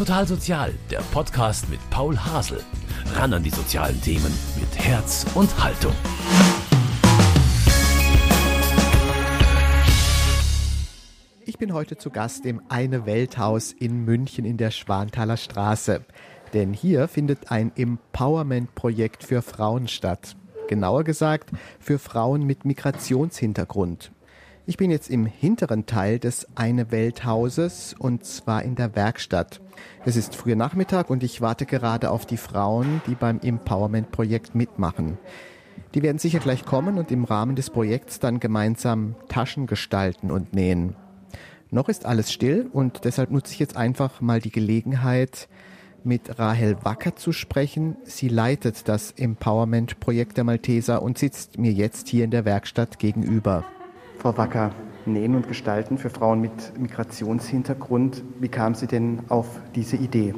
Total Sozial, der Podcast mit Paul Hasel. Ran an die sozialen Themen mit Herz und Haltung. Ich bin heute zu Gast im Eine Welthaus in München in der Schwanthaler Straße. Denn hier findet ein Empowerment-Projekt für Frauen statt. Genauer gesagt für Frauen mit Migrationshintergrund. Ich bin jetzt im hinteren Teil des Eine Welthauses und zwar in der Werkstatt. Es ist früher Nachmittag und ich warte gerade auf die Frauen, die beim Empowerment-Projekt mitmachen. Die werden sicher gleich kommen und im Rahmen des Projekts dann gemeinsam Taschen gestalten und nähen. Noch ist alles still und deshalb nutze ich jetzt einfach mal die Gelegenheit, mit Rahel Wacker zu sprechen. Sie leitet das Empowerment-Projekt der Malteser und sitzt mir jetzt hier in der Werkstatt gegenüber. Frau Wacker, Nähen und Gestalten für Frauen mit Migrationshintergrund. Wie kam Sie denn auf diese Idee?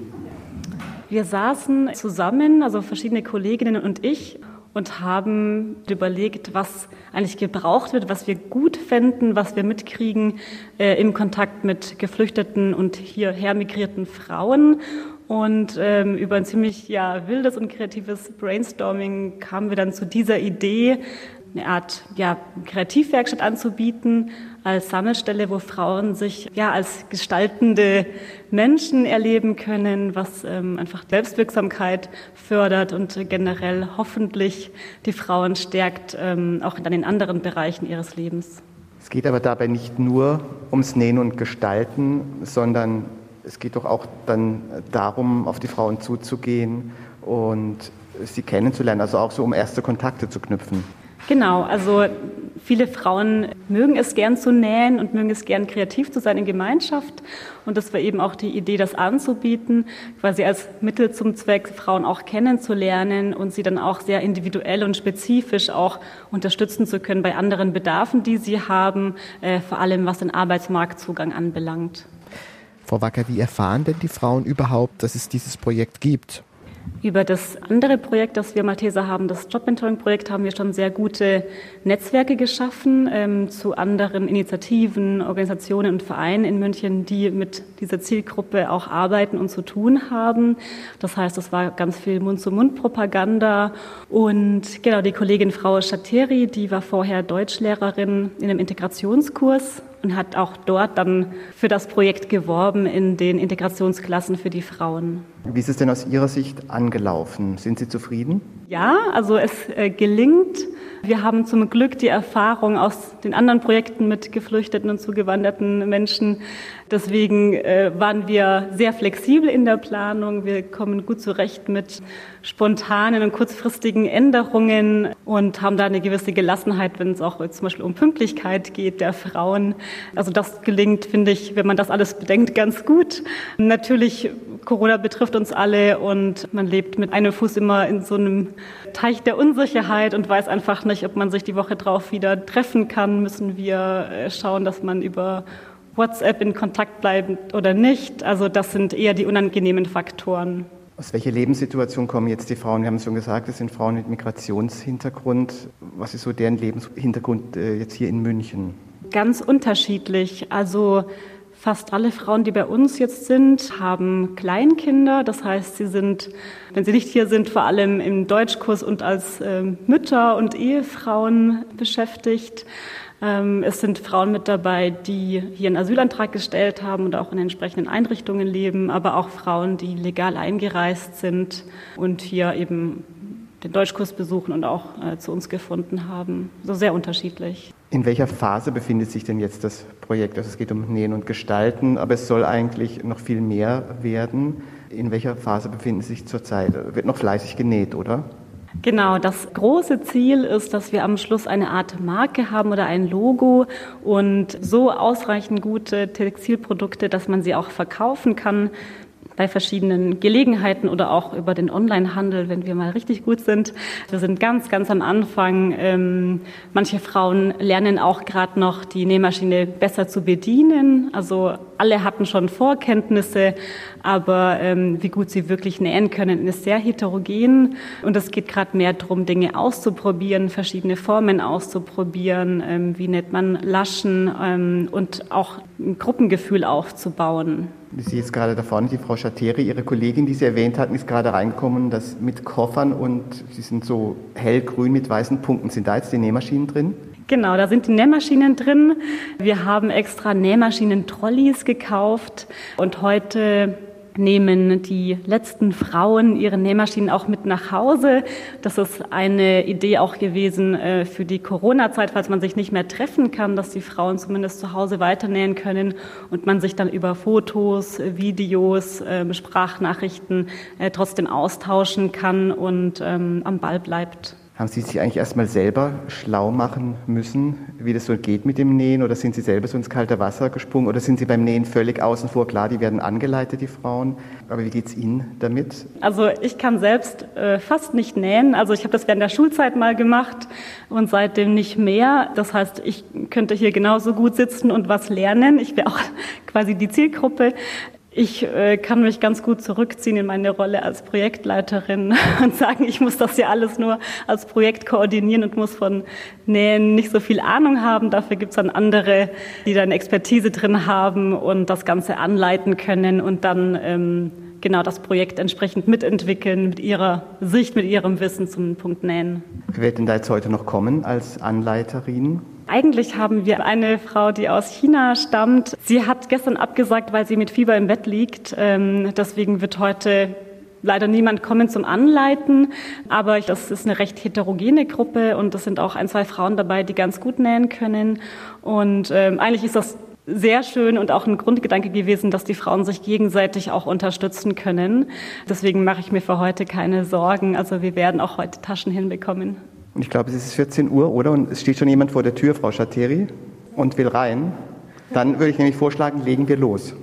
Wir saßen zusammen, also verschiedene Kolleginnen und ich, und haben überlegt, was eigentlich gebraucht wird, was wir gut fänden, was wir mitkriegen äh, im Kontakt mit geflüchteten und hierher migrierten Frauen. Und ähm, über ein ziemlich ja, wildes und kreatives Brainstorming kamen wir dann zu dieser Idee, eine Art ja, Kreativwerkstatt anzubieten als Sammelstelle, wo Frauen sich ja als gestaltende Menschen erleben können, was ähm, einfach Selbstwirksamkeit fördert und generell hoffentlich die Frauen stärkt, ähm, auch in anderen Bereichen ihres Lebens. Es geht aber dabei nicht nur ums Nähen und Gestalten, sondern es geht doch auch dann darum, auf die Frauen zuzugehen und sie kennenzulernen, also auch so um erste Kontakte zu knüpfen. Genau, also viele Frauen mögen es gern zu nähen und mögen es gern kreativ zu sein in Gemeinschaft. Und das war eben auch die Idee, das anzubieten, quasi als Mittel zum Zweck, Frauen auch kennenzulernen und sie dann auch sehr individuell und spezifisch auch unterstützen zu können bei anderen Bedarfen, die sie haben, äh, vor allem was den Arbeitsmarktzugang anbelangt. Frau Wacker, wie erfahren denn die Frauen überhaupt, dass es dieses Projekt gibt? Über das andere Projekt, das wir Malteser haben, das Jobmentoring-Projekt, haben wir schon sehr gute Netzwerke geschaffen ähm, zu anderen Initiativen, Organisationen und Vereinen in München, die mit dieser Zielgruppe auch arbeiten und zu tun haben. Das heißt, es war ganz viel Mund-zu-Mund-Propaganda. Und genau, die Kollegin Frau Schateri, die war vorher Deutschlehrerin in einem Integrationskurs und hat auch dort dann für das Projekt geworben in den Integrationsklassen für die Frauen. Wie ist es denn aus Ihrer Sicht angelaufen? Sind Sie zufrieden? Ja, also es äh, gelingt. Wir haben zum Glück die Erfahrung aus den anderen Projekten mit geflüchteten und zugewanderten Menschen. Deswegen äh, waren wir sehr flexibel in der Planung. Wir kommen gut zurecht mit spontanen und kurzfristigen Änderungen und haben da eine gewisse Gelassenheit, wenn es auch zum Beispiel um Pünktlichkeit geht der Frauen. Also das gelingt, finde ich, wenn man das alles bedenkt, ganz gut. Natürlich, Corona betrifft uns alle und man lebt mit einem Fuß immer in so einem Teich der Unsicherheit und weiß einfach nicht, ob man sich die Woche drauf wieder treffen kann, müssen wir äh, schauen, dass man über WhatsApp in Kontakt bleibt oder nicht. Also das sind eher die unangenehmen Faktoren. Aus welcher Lebenssituation kommen jetzt die Frauen? Wir haben es schon gesagt, es sind Frauen mit Migrationshintergrund. Was ist so deren Lebenshintergrund äh, jetzt hier in München? Ganz unterschiedlich. Also Fast alle Frauen, die bei uns jetzt sind, haben Kleinkinder. Das heißt, sie sind, wenn sie nicht hier sind, vor allem im Deutschkurs und als äh, Mütter und Ehefrauen beschäftigt. Ähm, es sind Frauen mit dabei, die hier einen Asylantrag gestellt haben und auch in entsprechenden Einrichtungen leben, aber auch Frauen, die legal eingereist sind und hier eben den Deutschkurs besuchen und auch äh, zu uns gefunden haben. So sehr unterschiedlich. In welcher Phase befindet sich denn jetzt das Projekt? Also es geht um Nähen und Gestalten, aber es soll eigentlich noch viel mehr werden. In welcher Phase befinden Sie sich zurzeit? Wird noch fleißig genäht, oder? Genau, das große Ziel ist, dass wir am Schluss eine Art Marke haben oder ein Logo und so ausreichend gute Textilprodukte, dass man sie auch verkaufen kann bei verschiedenen Gelegenheiten oder auch über den Onlinehandel, wenn wir mal richtig gut sind. Wir sind ganz, ganz am Anfang. Ähm, manche Frauen lernen auch gerade noch die Nähmaschine besser zu bedienen. Also alle hatten schon Vorkenntnisse, aber ähm, wie gut sie wirklich nähen können, ist sehr heterogen. Und es geht gerade mehr darum, Dinge auszuprobieren, verschiedene Formen auszuprobieren, ähm, wie nennt man Laschen ähm, und auch ein Gruppengefühl aufzubauen. Sehe jetzt gerade da vorne die Frau Schatz Schateri, Ihre Kollegin, die Sie erwähnt hatten, ist gerade reingekommen, das mit Koffern und sie sind so hellgrün mit weißen Punkten. Sind da jetzt die Nähmaschinen drin? Genau, da sind die Nähmaschinen drin. Wir haben extra Nähmaschinen-Trolleys gekauft und heute nehmen die letzten Frauen ihre Nähmaschinen auch mit nach Hause. Das ist eine Idee auch gewesen äh, für die Corona-Zeit, falls man sich nicht mehr treffen kann, dass die Frauen zumindest zu Hause weiternähen können und man sich dann über Fotos, Videos, ähm, Sprachnachrichten äh, trotzdem austauschen kann und ähm, am Ball bleibt. Haben Sie sich eigentlich erstmal selber schlau machen müssen, wie das so geht mit dem Nähen? Oder sind Sie selber so ins kalte Wasser gesprungen? Oder sind Sie beim Nähen völlig außen vor? Klar, die werden angeleitet, die Frauen. Aber wie geht es Ihnen damit? Also ich kann selbst äh, fast nicht nähen. Also ich habe das während der Schulzeit mal gemacht und seitdem nicht mehr. Das heißt, ich könnte hier genauso gut sitzen und was lernen. Ich wäre auch quasi die Zielgruppe. Ich äh, kann mich ganz gut zurückziehen in meine Rolle als Projektleiterin und sagen, ich muss das ja alles nur als Projekt koordinieren und muss von Nähen nicht so viel Ahnung haben. Dafür gibt es dann andere, die dann Expertise drin haben und das Ganze anleiten können und dann ähm, genau das Projekt entsprechend mitentwickeln mit ihrer Sicht, mit ihrem Wissen zum Punkt Nähen. Wer wird denn da jetzt heute noch kommen als Anleiterin? Eigentlich haben wir eine Frau, die aus China stammt. Sie hat gestern abgesagt, weil sie mit Fieber im Bett liegt. Ähm, deswegen wird heute leider niemand kommen zum Anleiten, aber das ist eine recht heterogene Gruppe und es sind auch ein, zwei Frauen dabei, die ganz gut nähen können. Und ähm, eigentlich ist das sehr schön und auch ein Grundgedanke gewesen, dass die Frauen sich gegenseitig auch unterstützen können. Deswegen mache ich mir für heute keine Sorgen. Also wir werden auch heute Taschen hinbekommen. Und ich glaube, es ist 14 Uhr, oder? Und es steht schon jemand vor der Tür, Frau Schateri, und will rein. Dann würde ich nämlich vorschlagen, legen wir los.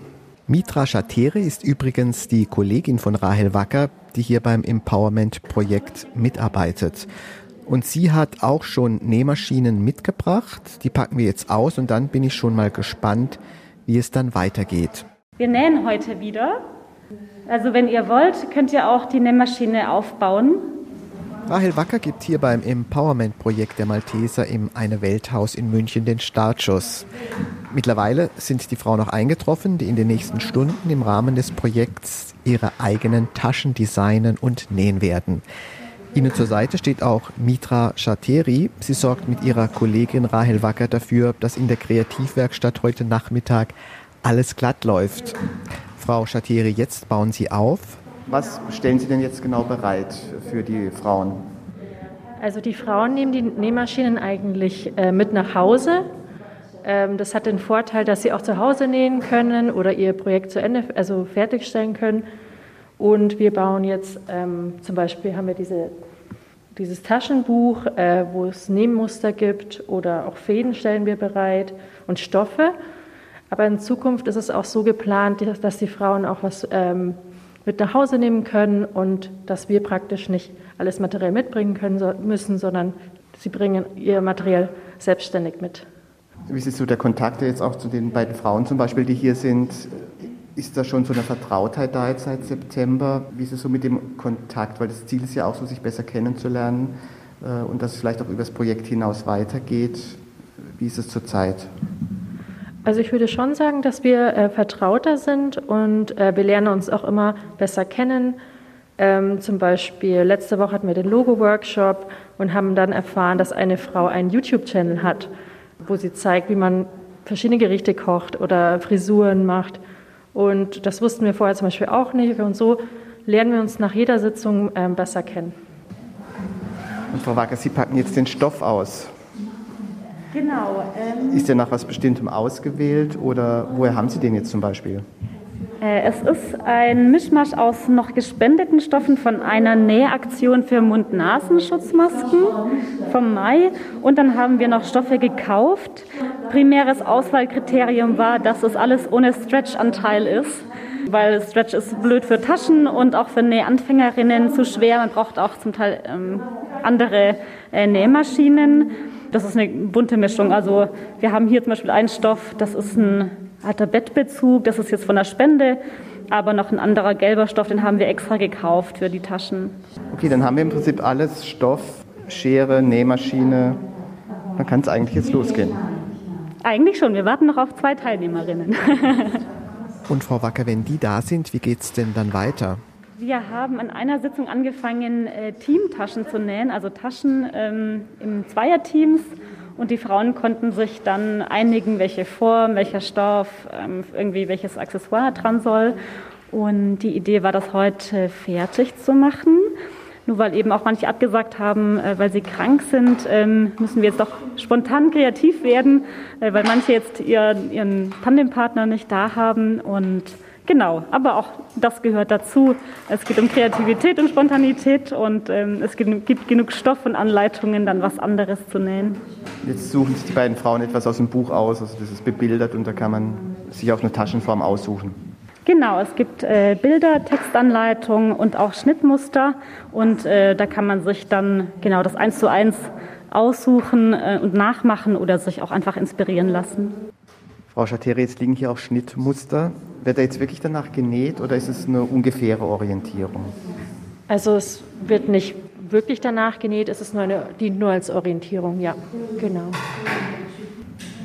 Mitra Schateri ist übrigens die Kollegin von Rahel Wacker, die hier beim Empowerment-Projekt mitarbeitet. Und sie hat auch schon Nähmaschinen mitgebracht. Die packen wir jetzt aus und dann bin ich schon mal gespannt, wie es dann weitergeht. Wir nähen heute wieder. Also wenn ihr wollt, könnt ihr auch die Nähmaschine aufbauen. Rahel Wacker gibt hier beim Empowerment-Projekt der Malteser im Eine Welthaus in München den Startschuss. Mittlerweile sind die Frauen noch eingetroffen, die in den nächsten Stunden im Rahmen des Projekts ihre eigenen Taschen designen und nähen werden. Ihnen zur Seite steht auch Mitra Schateri. Sie sorgt mit ihrer Kollegin Rahel Wacker dafür, dass in der Kreativwerkstatt heute Nachmittag alles glatt läuft. Frau Schateri, jetzt bauen Sie auf. Was stellen Sie denn jetzt genau bereit für die Frauen? Also die Frauen nehmen die Nähmaschinen eigentlich äh, mit nach Hause. Ähm, das hat den Vorteil, dass sie auch zu Hause nähen können oder ihr Projekt zu Ende, also fertigstellen können. Und wir bauen jetzt ähm, zum Beispiel haben wir diese, dieses Taschenbuch, äh, wo es Nähmuster gibt oder auch Fäden stellen wir bereit und Stoffe. Aber in Zukunft ist es auch so geplant, dass die Frauen auch was ähm, mit nach Hause nehmen können und dass wir praktisch nicht alles materiell mitbringen können müssen, sondern sie bringen ihr Material selbstständig mit. Wie ist so der Kontakt jetzt auch zu den beiden Frauen zum Beispiel, die hier sind? Ist da schon so eine Vertrautheit da jetzt seit September? Wie ist es so mit dem Kontakt? Weil das Ziel ist ja auch so, sich besser kennenzulernen äh, und dass es vielleicht auch über das Projekt hinaus weitergeht. Wie ist es zurzeit? Also ich würde schon sagen, dass wir äh, vertrauter sind und äh, wir lernen uns auch immer besser kennen. Ähm, zum Beispiel letzte Woche hatten wir den Logo-Workshop und haben dann erfahren, dass eine Frau einen YouTube-Channel hat, wo sie zeigt, wie man verschiedene Gerichte kocht oder Frisuren macht. Und das wussten wir vorher zum Beispiel auch nicht. Und so lernen wir uns nach jeder Sitzung äh, besser kennen. Und Frau Wacker, Sie packen jetzt den Stoff aus. Genau. Ähm, ist der nach was Bestimmtem ausgewählt oder woher haben Sie den jetzt zum Beispiel? Äh, es ist ein Mischmasch aus noch gespendeten Stoffen von einer Nähaktion für Mund-Nasenschutzmasken vom Mai. Und dann haben wir noch Stoffe gekauft. Primäres Auswahlkriterium war, dass es alles ohne Stretch-Anteil ist. Weil Stretch ist blöd für Taschen und auch für Nähanfängerinnen zu schwer. Man braucht auch zum Teil ähm, andere äh, Nähmaschinen. Das ist eine bunte Mischung. Also wir haben hier zum Beispiel einen Stoff, das ist ein alter Bettbezug, das ist jetzt von der Spende, aber noch ein anderer gelber Stoff, den haben wir extra gekauft für die Taschen. Okay, dann haben wir im Prinzip alles, Stoff, Schere, Nähmaschine. Dann kann es eigentlich jetzt losgehen. Eigentlich schon, wir warten noch auf zwei Teilnehmerinnen. Und Frau Wacker, wenn die da sind, wie geht es denn dann weiter? Wir haben an einer Sitzung angefangen, äh, Teamtaschen zu nähen, also Taschen ähm, im Zweierteams. Und die Frauen konnten sich dann einigen, welche Form, welcher Stoff, ähm, irgendwie welches Accessoire dran soll. Und die Idee war, das heute fertig zu machen. Nur weil eben auch manche abgesagt haben, äh, weil sie krank sind, ähm, müssen wir jetzt doch spontan kreativ werden, äh, weil manche jetzt ihren Tandempartner nicht da haben. Und Genau, aber auch das gehört dazu. Es geht um Kreativität und Spontanität und ähm, es gibt, genug Stoff und Anleitungen, dann was anderes zu nähen. Jetzt suchen sich die beiden Frauen etwas aus dem Buch aus, also das ist bebildert und da kann man sich auch eine Taschenform aussuchen. Genau, es gibt äh, Bilder, Textanleitungen und auch Schnittmuster und äh, da kann man sich dann genau das eins zu eins aussuchen äh, und nachmachen oder sich auch einfach inspirieren lassen. Frau Schateri, jetzt liegen hier auch Schnittmuster. Wird er jetzt wirklich danach genäht oder ist es eine ungefähre Orientierung? Also es wird nicht wirklich danach genäht, es ist nur eine, dient nur als Orientierung, ja, genau.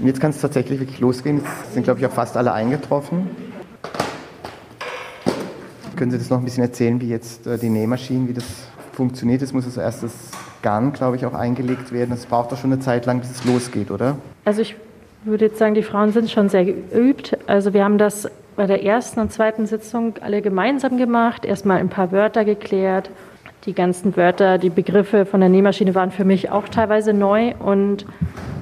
Und jetzt kann es tatsächlich wirklich losgehen. Jetzt sind, glaube ich, auch fast alle eingetroffen. Können Sie das noch ein bisschen erzählen, wie jetzt äh, die Nähmaschinen, wie das funktioniert? Es muss als erstes Garn, glaube ich, auch eingelegt werden. Es braucht doch schon eine Zeit lang, bis es losgeht, oder? Also ich würde jetzt sagen, die Frauen sind schon sehr geübt. Also wir haben das bei der ersten und zweiten Sitzung alle gemeinsam gemacht, erstmal ein paar Wörter geklärt. Die ganzen Wörter, die Begriffe von der Nähmaschine waren für mich auch teilweise neu und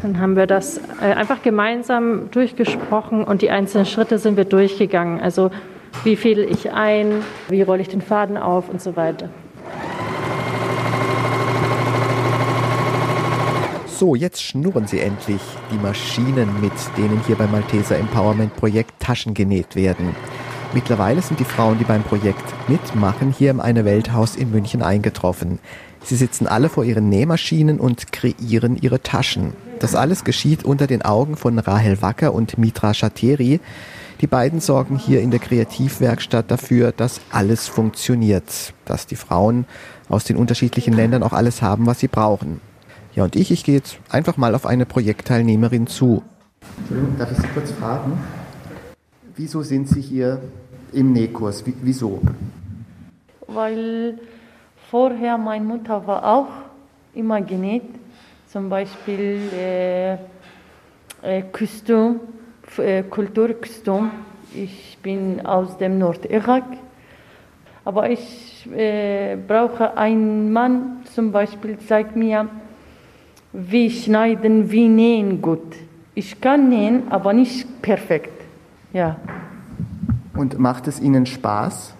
dann haben wir das äh, einfach gemeinsam durchgesprochen und die einzelnen Schritte sind wir durchgegangen. Also wie fädel ich ein, wie rolle ich den Faden auf und so weiter. So, jetzt schnurren sie endlich, die Maschinen, mit denen hier beim Malteser Empowerment Projekt Taschen genäht werden. Mittlerweile sind die Frauen, die beim Projekt mitmachen, hier im Eine Welthaus in München eingetroffen. Sie sitzen alle vor ihren Nähmaschinen und kreieren ihre Taschen. Das alles geschieht unter den Augen von Rahel Wacker und Mitra Schateri. Die beiden sorgen hier in der Kreativwerkstatt dafür, dass alles funktioniert, dass die Frauen aus den unterschiedlichen Ländern auch alles haben, was sie brauchen. Ja, und ich, ich gehe jetzt einfach mal auf eine Projektteilnehmerin zu. Entschuldigung, darf ich Sie kurz fragen? Wieso sind Sie hier im Nähkurs? wieso? Weil vorher meine Mutter war auch immer genäht. Zum Beispiel äh, äh, Kostüm, äh, Kulturkostüm. Ich bin aus dem Nordirak. Aber ich äh, brauche einen Mann, zum Beispiel, zeigt mir, wie schneiden, wie nähen gut. Ich kann nähen, aber nicht perfekt. Ja. Und macht es Ihnen Spaß?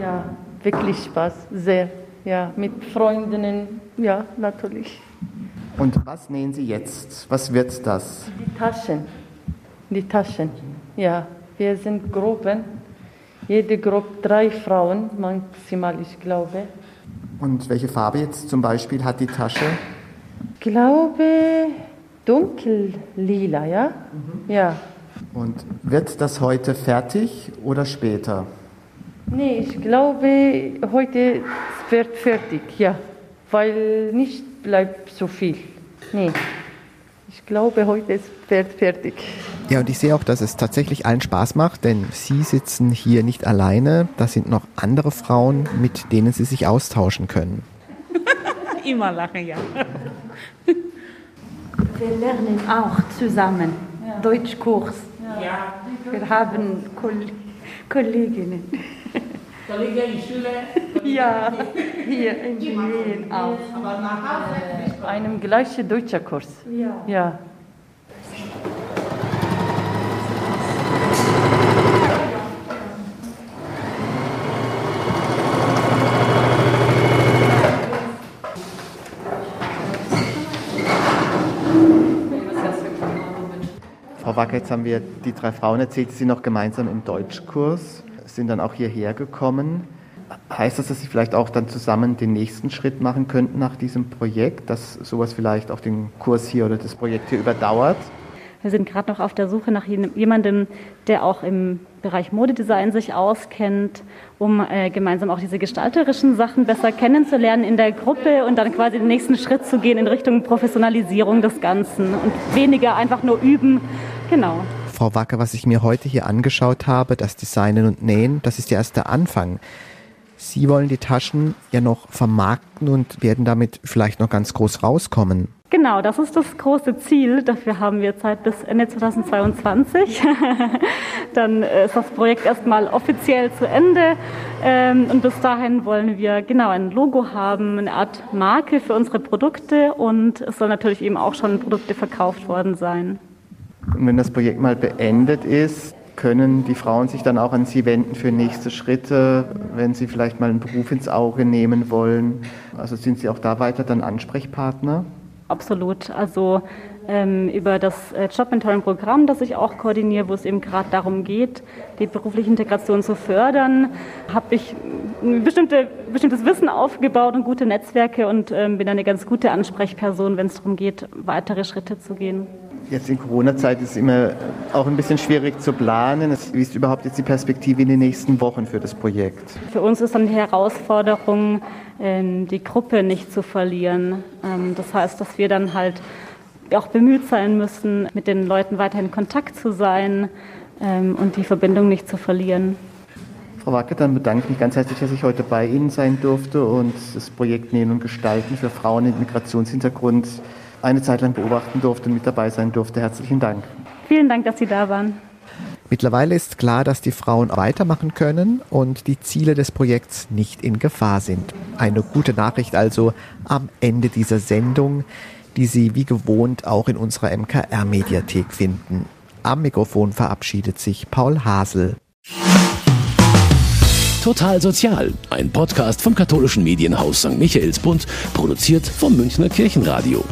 Ja, wirklich Spaß, sehr. Ja, mit Freundinnen, ja, natürlich. Und was nähen Sie jetzt? Was wird das? Die Taschen. Die Taschen. Ja, wir sind Gruppen. Jede Gruppe drei Frauen maximal, ich glaube. Und welche Farbe jetzt zum Beispiel hat die Tasche? Glaube dunkellila, ja? Mhm. Ja. Und wird das heute fertig oder später? Nee, ich glaube, heute wird fertig, ja. Weil nicht bleibt so viel. Nee. Ich glaube, heute ist wird fertig. Ja, und ich sehe auch, dass es tatsächlich allen Spaß macht, denn Sie sitzen hier nicht alleine. Da sind noch andere Frauen, mit denen Sie sich austauschen können. Immer lachen, ja. Wir lernen auch zusammen ja. Deutschkurs. Ja. Wir haben Koll Kolleginnen. Kollegen in Schule? Ja, hier in Wien auch. Aber nach Hause? Einem gleichen deutscher Kurs. Ja. ja. Wacker, jetzt haben wir die drei Frauen erzählt, die sind noch gemeinsam im Deutschkurs, sind dann auch hierher gekommen. Heißt das, dass Sie vielleicht auch dann zusammen den nächsten Schritt machen könnten nach diesem Projekt, dass sowas vielleicht auch den Kurs hier oder das Projekt hier überdauert? Wir sind gerade noch auf der Suche nach jemandem, der auch im Bereich Modedesign sich auskennt, um äh, gemeinsam auch diese gestalterischen Sachen besser kennenzulernen in der Gruppe und dann quasi den nächsten Schritt zu gehen in Richtung Professionalisierung des Ganzen und weniger einfach nur üben, Genau. Frau Wacker, was ich mir heute hier angeschaut habe, das Designen und Nähen, das ist ja erst der Anfang. Sie wollen die Taschen ja noch vermarkten und werden damit vielleicht noch ganz groß rauskommen. Genau, das ist das große Ziel. Dafür haben wir Zeit bis Ende 2022. Dann ist das Projekt erstmal offiziell zu Ende. Ähm, und bis dahin wollen wir genau ein Logo haben, eine Art Marke für unsere Produkte. Und es soll natürlich eben auch schon Produkte verkauft worden sein. Und wenn das Projekt mal beendet ist, können die Frauen sich dann auch an Sie wenden für nächste Schritte, wenn sie vielleicht mal einen Beruf ins Auge nehmen wollen. Also sind Sie auch da weiter dann Ansprechpartner? Absolut. Also ähm, über das äh, Jobmentoring-Programm, das ich auch koordiniere, wo es eben gerade darum geht, die berufliche Integration zu fördern, habe ich ein bestimmte, bestimmtes Wissen aufgebaut und gute Netzwerke und ähm, bin eine ganz gute Ansprechperson, wenn es darum geht, weitere Schritte zu gehen. Jetzt in Corona-Zeit ist es immer auch ein bisschen schwierig zu planen. Wie ist überhaupt jetzt die Perspektive in den nächsten Wochen für das Projekt? Für uns ist dann die Herausforderung, ähm, die Gruppe nicht zu verlieren. Ähm, das heißt, dass wir dann halt auch bemüht sein müssen, mit den Leuten weiterhin in Kontakt zu sein ähm, und die Verbindung nicht zu verlieren. Frau Wacke, dann bedanke ich mich ganz herzlich, dass ich heute bei Ihnen sein durfte und das Projekt Nähen und Gestalten für Frauen mit Migrationshintergrund eine Zeit lang beobachten durfte und mit dabei sein durfte. Herzlichen Dank. Vielen Dank, dass Sie da waren. Mittlerweile ist klar, dass die Frauen weitermachen können und die Ziele des Projekts nicht in Gefahr sind. Eine gute Nachricht also am Ende dieser Sendung, die Sie wie gewohnt auch in unserer MKR-Mediathek finden. Am Mikrofon verabschiedet sich Paul Hasel. Total Sozial, ein Podcast vom katholischen Medienhaus St. Michaelsbund, produziert vom Münchner Kirchenradio.